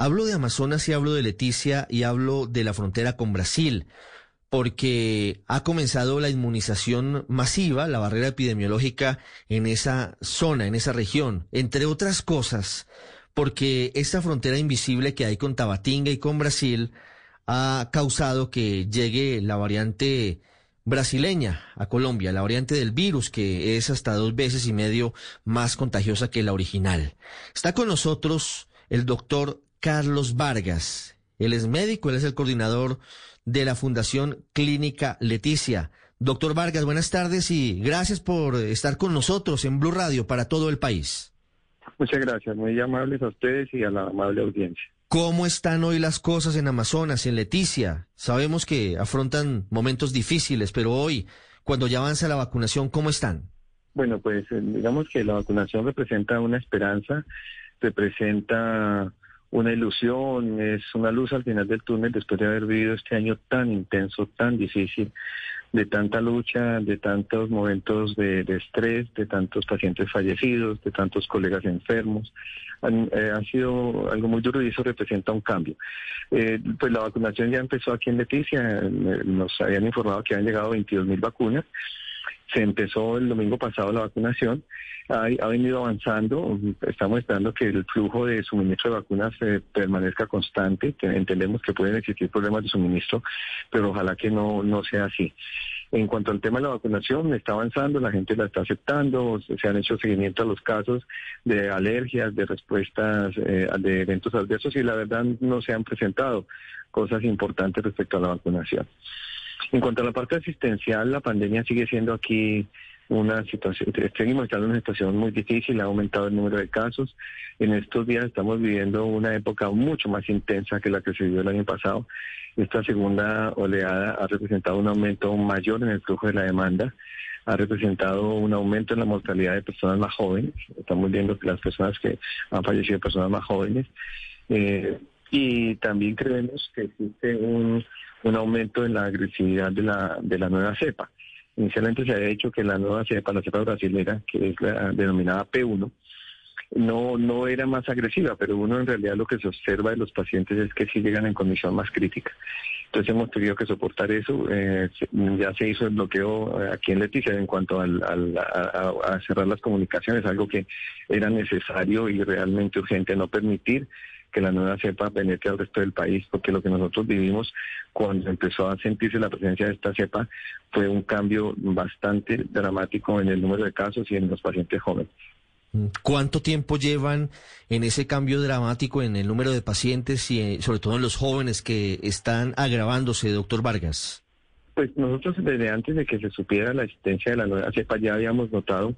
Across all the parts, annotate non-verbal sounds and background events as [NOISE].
Hablo de Amazonas y hablo de Leticia y hablo de la frontera con Brasil, porque ha comenzado la inmunización masiva, la barrera epidemiológica en esa zona, en esa región, entre otras cosas, porque esta frontera invisible que hay con Tabatinga y con Brasil ha causado que llegue la variante brasileña a Colombia, la variante del virus que es hasta dos veces y medio más contagiosa que la original. Está con nosotros el doctor Carlos Vargas. Él es médico, él es el coordinador de la Fundación Clínica Leticia. Doctor Vargas, buenas tardes y gracias por estar con nosotros en Blue Radio para todo el país. Muchas gracias, muy amables a ustedes y a la amable audiencia. ¿Cómo están hoy las cosas en Amazonas, en Leticia? Sabemos que afrontan momentos difíciles, pero hoy, cuando ya avanza la vacunación, ¿cómo están? Bueno, pues eh, digamos que la vacunación representa una esperanza, representa una ilusión, es una luz al final del túnel después de haber vivido este año tan intenso, tan difícil, de tanta lucha, de tantos momentos de, estrés, de tantos pacientes fallecidos, de tantos colegas enfermos. Han, eh, sido algo muy duro y eso representa un cambio. Eh, pues la vacunación ya empezó aquí en Leticia, nos habían informado que han llegado 22 mil vacunas. Se empezó el domingo pasado la vacunación, ha, venido avanzando, estamos esperando que el flujo de suministro de vacunas eh, permanezca constante, entendemos que pueden existir problemas de suministro, pero ojalá que no, no sea así. En cuanto al tema de la vacunación, está avanzando, la gente la está aceptando, se han hecho seguimiento a los casos de alergias, de respuestas eh, de eventos adversos y la verdad no se han presentado cosas importantes respecto a la vacunación. En cuanto a la parte asistencial, la pandemia sigue siendo aquí una situación, seguimos estando en una situación muy difícil, ha aumentado el número de casos. En estos días estamos viviendo una época mucho más intensa que la que se vivió el año pasado. Esta segunda oleada ha representado un aumento mayor en el flujo de la demanda, ha representado un aumento en la mortalidad de personas más jóvenes. Estamos viendo que las personas que han fallecido, personas más jóvenes. Eh, y también creemos que existe un, un aumento en la agresividad de la, de la nueva cepa. Inicialmente se había dicho que la nueva cepa, la cepa brasilera, que es la denominada P1, no, no era más agresiva, pero uno en realidad lo que se observa de los pacientes es que sí llegan en condición más crítica. Entonces hemos tenido que soportar eso. Eh, ya se hizo el bloqueo eh, aquí en Leticia en cuanto al, a cerrar las comunicaciones, algo que era necesario y realmente urgente no permitir que la nueva cepa penetre al resto del país, porque lo que nosotros vivimos cuando empezó a sentirse la presencia de esta cepa fue un cambio bastante dramático en el número de casos y en los pacientes jóvenes. ¿Cuánto tiempo llevan en ese cambio dramático en el número de pacientes y eh, sobre todo en los jóvenes que están agravándose, doctor Vargas? Pues nosotros desde antes de que se supiera la existencia de la nueva cepa ya habíamos notado,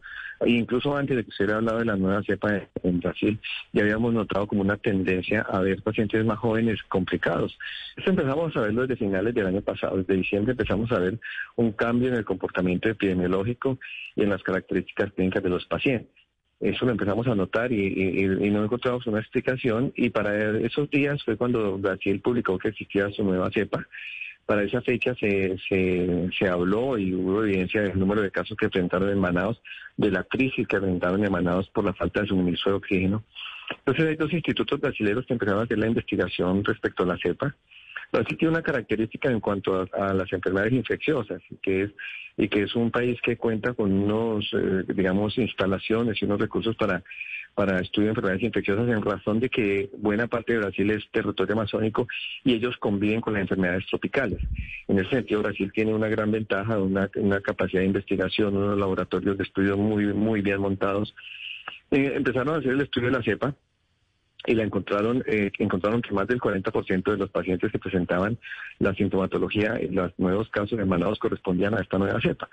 incluso antes de que se hubiera hablado de la nueva cepa en Brasil, ya habíamos notado como una tendencia a ver pacientes más jóvenes complicados. Esto empezamos a verlo desde finales del año pasado, desde diciembre empezamos a ver un cambio en el comportamiento epidemiológico y en las características clínicas de los pacientes. Eso lo empezamos a notar y, no encontramos una explicación y para esos días fue cuando Brasil publicó que existía su nueva cepa para esa fecha se, se, se habló y hubo evidencia del número de casos que enfrentaron emanados, de la crisis que enfrentaron emanados por la falta de suministro de oxígeno. Entonces hay dos institutos brasileños que empezaron a hacer la investigación respecto a la cepa. Brasil tiene una característica en cuanto a, las enfermedades infecciosas, que es y que es un país que cuenta con unos, eh, digamos, instalaciones y unos recursos para para estudio de enfermedades infecciosas en razón de que buena parte de Brasil es territorio amazónico y ellos conviven con las enfermedades tropicales. En ese sentido, Brasil tiene una gran ventaja, una, una capacidad de investigación, unos laboratorios de estudio muy, muy bien montados. Eh, empezaron a hacer el estudio de la cepa y la encontraron, eh, encontraron que más del 40% de los pacientes que presentaban la sintomatología en los nuevos casos emanados correspondían a esta nueva cepa.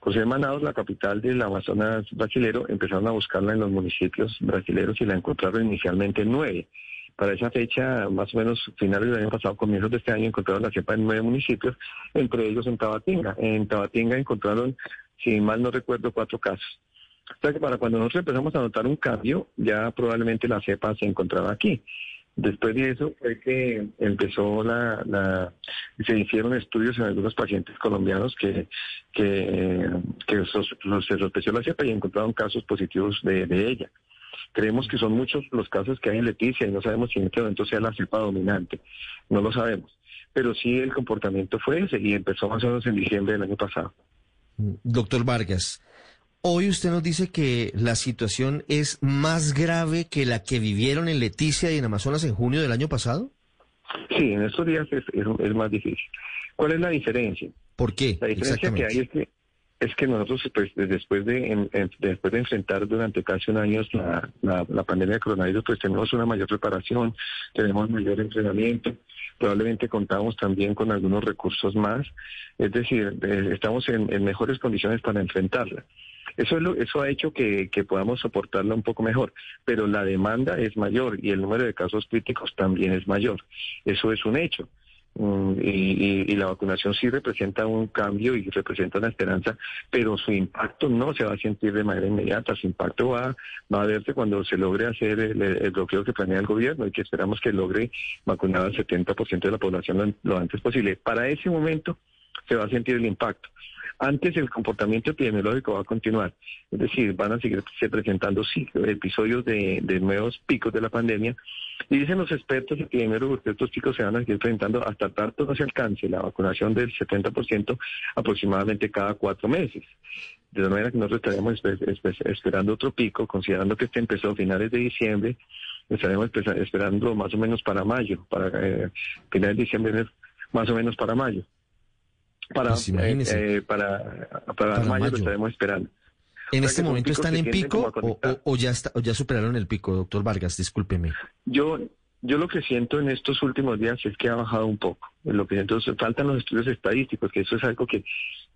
José Manados, la capital del Amazonas brasilero, empezaron a buscarla en los municipios brasileros y la encontraron inicialmente en nueve. Para esa fecha, más o menos finales del año pasado, comienzos de este año, encontraron la cepa en nueve municipios, entre ellos en Tabatinga. En Tabatinga encontraron, si mal no recuerdo, cuatro casos. O sea que para cuando nosotros empezamos a notar un cambio, ya probablemente la cepa se encontraba aquí. Después de eso fue que empezó la, la se hicieron estudios en algunos pacientes colombianos que, que, que se sospechó la cepa y encontraron casos positivos de, de ella. Creemos que son muchos los casos que hay en Leticia y no sabemos si en este momento sea la cepa dominante. No lo sabemos. Pero sí el comportamiento fue ese y empezó más o menos en diciembre del año pasado. Mm, doctor Vargas, hoy usted nos dice que la situación es más grave que la que vivieron en Leticia y en Amazonas en junio del año pasado. Sí, en estos días es, es más difícil. ¿Cuál es la diferencia? ¿Por qué? La diferencia que hay es que es que nosotros pues, después de después de enfrentar durante casi un año la, la, pandemia de coronavirus pues tenemos una mayor preparación tenemos mayor entrenamiento probablemente contamos también con algunos recursos más es decir eh, estamos en, mejores condiciones para enfrentarla eso es lo, eso ha hecho que, que podamos soportarla un poco mejor pero la demanda es mayor y el número de casos críticos también es mayor eso es un hecho Mm, y, la vacunación sí representa un cambio y representa una esperanza, pero su impacto no se va a sentir de manera inmediata, su impacto va, va a verse cuando se logre hacer el, bloqueo que planea el gobierno y que esperamos que logre vacunar al 70% de la población lo antes posible. Para ese momento se va a sentir el impacto. Antes el comportamiento epidemiológico va a continuar, es decir, van a seguir se presentando episodios de, nuevos picos de la pandemia. Y dicen los expertos epidemiólogos que estos picos se van a seguir presentando hasta tanto no se alcance la vacunación del 70% aproximadamente cada cuatro meses. De la manera que nosotros estaríamos esperando otro pico, considerando que este empezó a finales de diciembre, estaremos esperando más o menos para mayo, para eh, finales de diciembre, más o menos para mayo. Para, pues eh, eh, para, para, mayo, lo estaremos esperando. ¿En este momento están en pico o, ya está, o ya superaron el pico, doctor Vargas? Discúlpeme. Yo, yo lo que siento en estos últimos días es que ha bajado un poco. Lo que entonces faltan los estudios estadísticos, que eso es algo que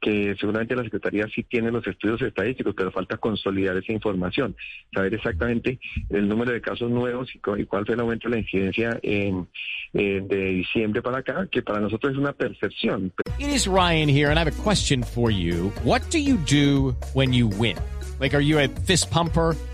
que seguramente la Secretaría sí tiene los estudios estadísticos, pero falta consolidar esa información, saber exactamente el número de casos nuevos y, cuál fue el aumento de la incidencia en, de diciembre para acá, que para nosotros es una percepción. It is Ryan here, and I have a question for you. What do you do when you win? Like, are you a fist pumper?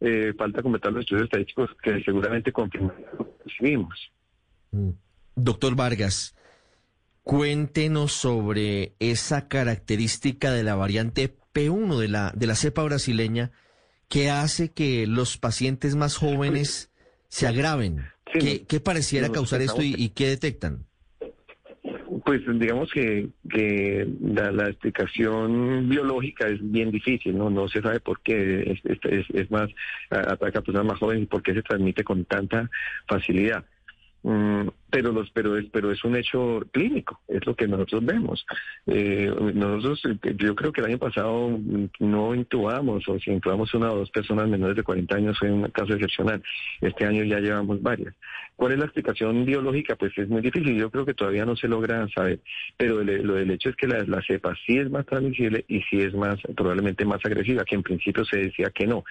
eh, falta completar los estudios estadísticos que seguramente confirman lo que recibimos. Mm. Doctor Vargas, cuéntenos sobre esa característica de la variante P1 de la, de la cepa brasileña que hace que los pacientes más jóvenes se agraven. ¿Qué, pareciera causar esto y qué detectan? Pues digamos que, que la, explicación biológica es bien difícil, ¿no? No se sabe por qué, es, es, más, ataca a personas más jóvenes y por qué se transmite con tanta facilidad. Mm, pero los pero es pero es un hecho clínico es lo que nosotros vemos. Eh, nosotros eh, yo creo que el año pasado no intubamos o si intubamos una o dos personas menores de 40 años fue un caso excepcional. Este año ya llevamos varias. Cuál es la explicación biológica pues es muy difícil yo creo que todavía no se logra saber pero lo del hecho es que la, la cepa sí es más transmisible y sí es más probablemente más agresiva que en principio se decía que no.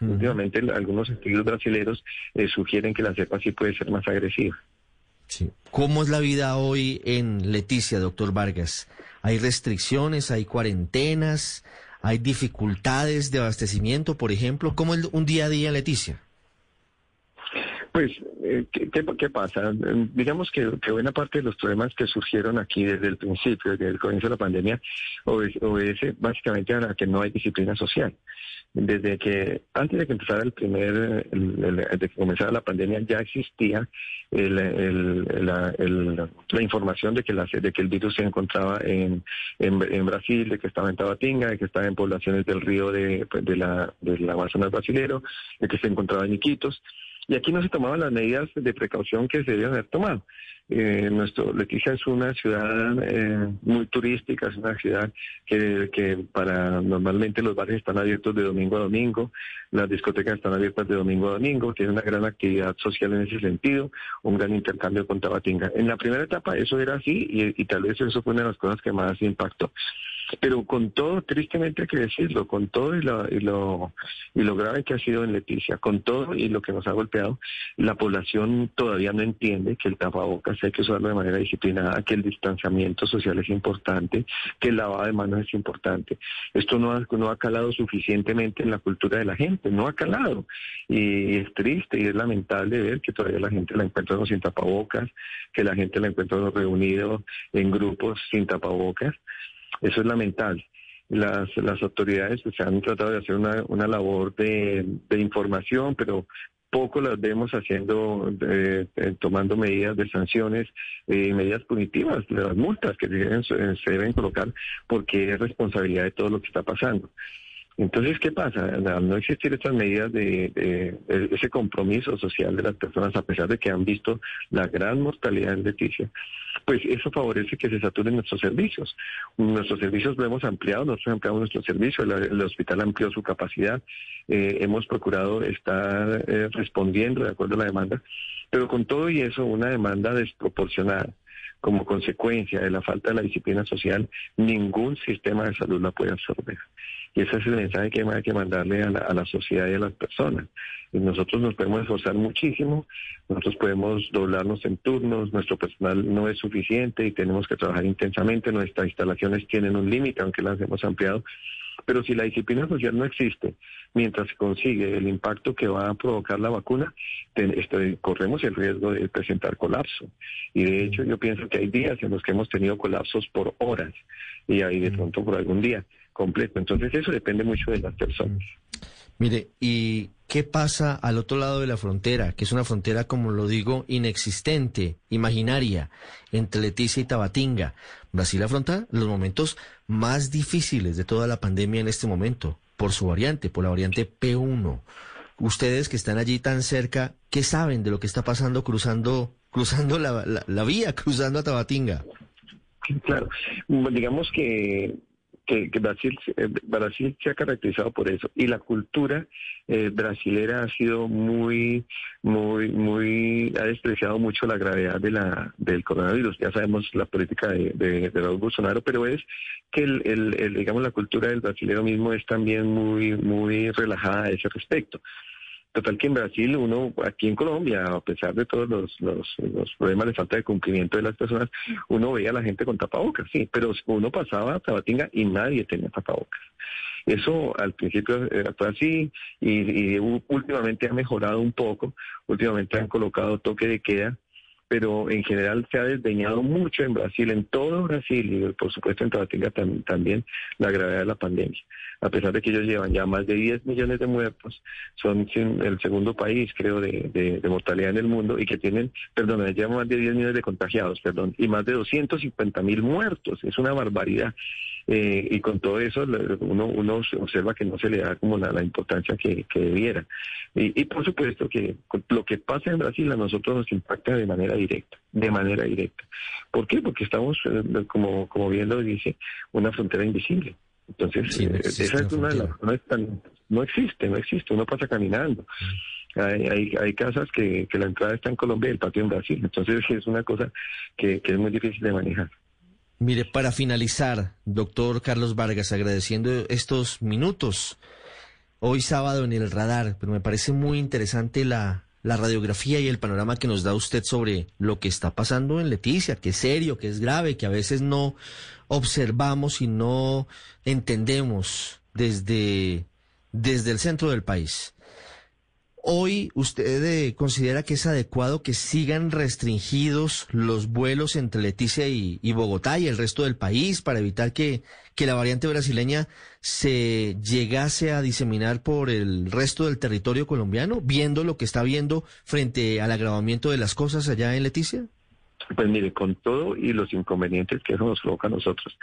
Últimamente algunos estudios brasileños eh, sugieren que la cepa sí puede ser más agresiva ¿Cómo es la vida hoy en Leticia, doctor Vargas? ¿Hay restricciones, hay cuarentenas, hay dificultades de abastecimiento, por ejemplo? ¿Cómo es un día a día Leticia? Pues, eh, ¿qué, pasa? Digamos que, buena parte de los problemas que surgieron aquí desde el principio, desde el comienzo de la pandemia, obedece básicamente a que no hay disciplina social desde que antes de que empezara el primer, de que comenzara la pandemia, ya existía la, información de que, el virus se encontraba en, Brasil, de que estaba en Tabatinga, de que estaba en poblaciones del río de, de la, del Amazonas brasilero, de que se encontraba en Iquitos. Y aquí no se tomaban las medidas de precaución que se debían haber tomado. Eh, nuestro Leticia es una ciudad eh, muy turística, es una ciudad que, para normalmente los bares están abiertos de domingo a domingo, las discotecas están abiertas de domingo a domingo, tiene una gran actividad social en ese sentido, un gran intercambio con Tabatinga. En la primera etapa eso era así y, y tal vez eso fue una de las cosas que más impactó. Pero con todo, tristemente hay que decirlo, con todo y lo, y lo, y lo grave que ha sido en Leticia, con todo y lo que nos ha golpeado, la población todavía no entiende que el tapabocas hay que usarlo de manera disciplinada, que el distanciamiento social es importante, que el lavado de manos es importante. Esto no ha, no ha calado suficientemente en la cultura de la gente, no ha calado. Y es triste y es lamentable ver que todavía la gente la encuentra sin tapabocas, que la gente la encuentra reunido en grupos sin tapabocas. Eso es lamentable. Las, las autoridades se han tratado de hacer una, una labor de, de información, pero poco las vemos haciendo, eh, tomando medidas de sanciones, y eh, medidas punitivas, las multas que se deben, se deben colocar, porque es responsabilidad de todo lo que está pasando. Entonces, ¿qué pasa? Al no existir estas medidas de, ese compromiso social de las personas, a pesar de que han visto la gran mortalidad en Leticia, pues eso favorece que se saturen nuestros servicios. Nuestros servicios lo hemos ampliado, nosotros ampliamos nuestro servicio, el, hospital amplió su capacidad, eh, hemos procurado estar eh, respondiendo de acuerdo a la demanda, pero con todo y eso, una demanda desproporcionada como consecuencia de la falta de la disciplina social, ningún sistema de salud la puede absorber. Y ese es el mensaje que hay que mandarle a la, sociedad y a las personas. Y nosotros nos podemos esforzar muchísimo, nosotros podemos doblarnos en turnos, nuestro personal no es suficiente y tenemos que trabajar intensamente, nuestras instalaciones tienen un límite, aunque las hemos ampliado, pero si la disciplina social no existe, mientras se consigue el impacto que va a provocar la vacuna, este, corremos el riesgo de presentar colapso. Y de hecho yo pienso que hay días en los que hemos tenido colapsos por horas y ahí de pronto por algún día completo. Entonces eso depende mucho de las personas. Mire, ¿y qué pasa al otro lado de la frontera? Que es una frontera, como lo digo, inexistente, imaginaria, entre Leticia y Tabatinga. Brasil afronta los momentos más difíciles de toda la pandemia en este momento, por su variante, por la variante P1. Ustedes que están allí tan cerca, ¿qué saben de lo que está pasando cruzando, cruzando la, la vía, cruzando a Tabatinga? Claro, digamos que que, Brasil, eh, Brasil se ha caracterizado por eso y la cultura eh, brasilera ha sido muy, muy, muy, ha despreciado mucho la gravedad de la, del coronavirus. Ya sabemos la política de, de, de Bolsonaro, pero es que el, el, digamos, la cultura del brasilero mismo es también muy, muy relajada a ese respecto. Total que en Brasil, uno, aquí en Colombia, a pesar de todos los, los, problemas de falta de cumplimiento de las personas, uno veía a la gente con tapabocas, sí, pero uno pasaba a Tabatinga y nadie tenía tapabocas. Eso al principio fue así y, y últimamente ha mejorado un poco, últimamente han colocado toque de queda pero en general se ha desdeñado mucho en Brasil, en todo Brasil y por supuesto en Tabatinga también la gravedad de la pandemia. A pesar de que ellos llevan ya más de 10 millones de muertos, son el segundo país, creo, de, mortalidad en el mundo y que tienen, perdón, llevan más de 10 millones de contagiados, perdón, y más de 250 mil muertos. Es una barbaridad. Eh, y con todo eso uno, uno observa que no se le da como la, importancia que, debiera. Y, por supuesto que lo que pasa en Brasil a nosotros nos impacta de manera directa, de manera directa. ¿Por qué? Porque estamos, eh, como, como bien lo dice, una frontera invisible. Entonces, eh, esa es una de las no, no existe, no existe, uno pasa caminando. Mm. Hay, hay, casas que, que la entrada está en Colombia y el patio en Brasil. Entonces [LAUGHS] es una cosa que es muy difícil de manejar. Mire, para finalizar, doctor Carlos Vargas, agradeciendo estos minutos, hoy sábado en el radar, pero me parece muy interesante la, la radiografía y el panorama que nos da usted sobre lo que está pasando en Leticia, que es serio, que es grave, que a veces no observamos y no entendemos desde, desde el centro del país. Hoy usted eh, considera que es adecuado que sigan restringidos los vuelos entre Leticia y, Bogotá y el resto del país para evitar que, que, la variante brasileña se llegase a diseminar por el resto del territorio colombiano, viendo lo que está viendo frente al agravamiento de las cosas allá en Leticia? Pues mire, con todo y los inconvenientes que eso nos provoca a nosotros.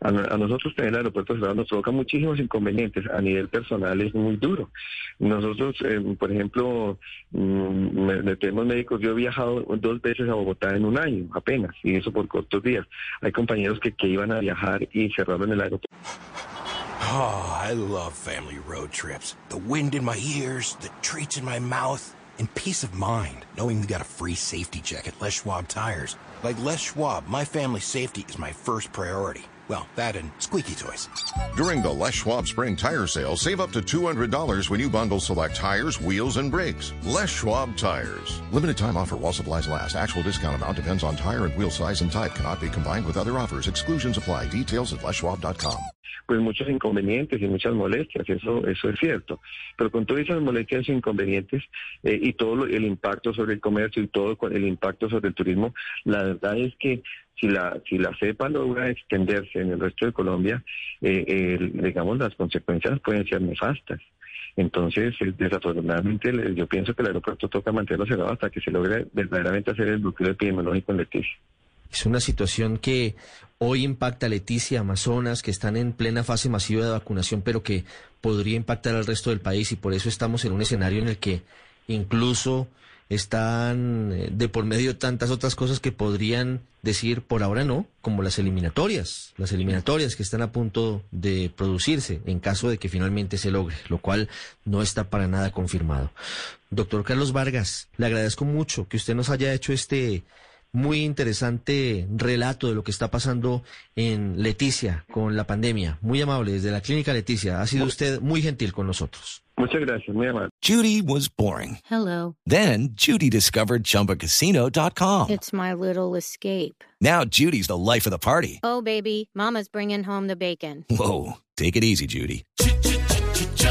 A, nosotros tener el aeropuerto cerrado nos provoca muchísimos inconvenientes. A nivel personal es muy duro. Nosotros, eh, por ejemplo, mm, tenemos médicos, yo he viajado dos veces a Bogotá en un año apenas, y eso por cortos días. Hay compañeros que, que iban a viajar y cerraron el aeropuerto. Oh, I love family road trips. The wind in my ears, the treats in my mouth. And peace of mind knowing we got a free safety check at Les Schwab Tires. Like Les Schwab, my family's safety is my first priority. Well, that and squeaky toys. During the Les Schwab Spring Tire Sale, save up to $200 when you bundle select tires, wheels, and brakes. Les Schwab Tires. Limited time offer while supplies last. Actual discount amount depends on tire and wheel size and type. Cannot be combined with other offers. Exclusions apply. Details at leschwab.com. Pues muchos inconvenientes y muchas molestias, eso, eso es cierto. Pero con todas esas molestias e inconvenientes eh, y todo lo, el impacto sobre el comercio y todo el impacto sobre el turismo, la verdad es que si la si la cepa logra extenderse en el resto de Colombia, eh, eh, digamos las consecuencias pueden ser nefastas. Entonces, eh, desafortunadamente, yo pienso que el aeropuerto toca mantenerlo cerrado hasta que se logre verdaderamente hacer el bloqueo epidemiológico en Leticia. Es una situación que hoy impacta a Leticia, Amazonas, que están en plena fase masiva de vacunación, pero que podría impactar al resto del país y por eso estamos en un escenario en el que incluso están eh, de por medio tantas otras cosas que podrían decir por ahora no, como las eliminatorias, las eliminatorias que están a punto de producirse en caso de que finalmente se logre, lo cual no está para nada confirmado. Doctor Carlos Vargas, le agradezco mucho que usted nos haya hecho este muy interesante relato de lo que está pasando en Leticia con la pandemia. Muy amable desde la clínica Leticia. Ha sido usted muy gentil con nosotros. Muchas gracias, muy amable. Judy was boring. Hello. Then Judy discovered ChumbaCasino.com. It's my little escape. Now Judy's the life of the party. Oh, baby, Mama's bringing home the bacon. Whoa, take it easy, Judy.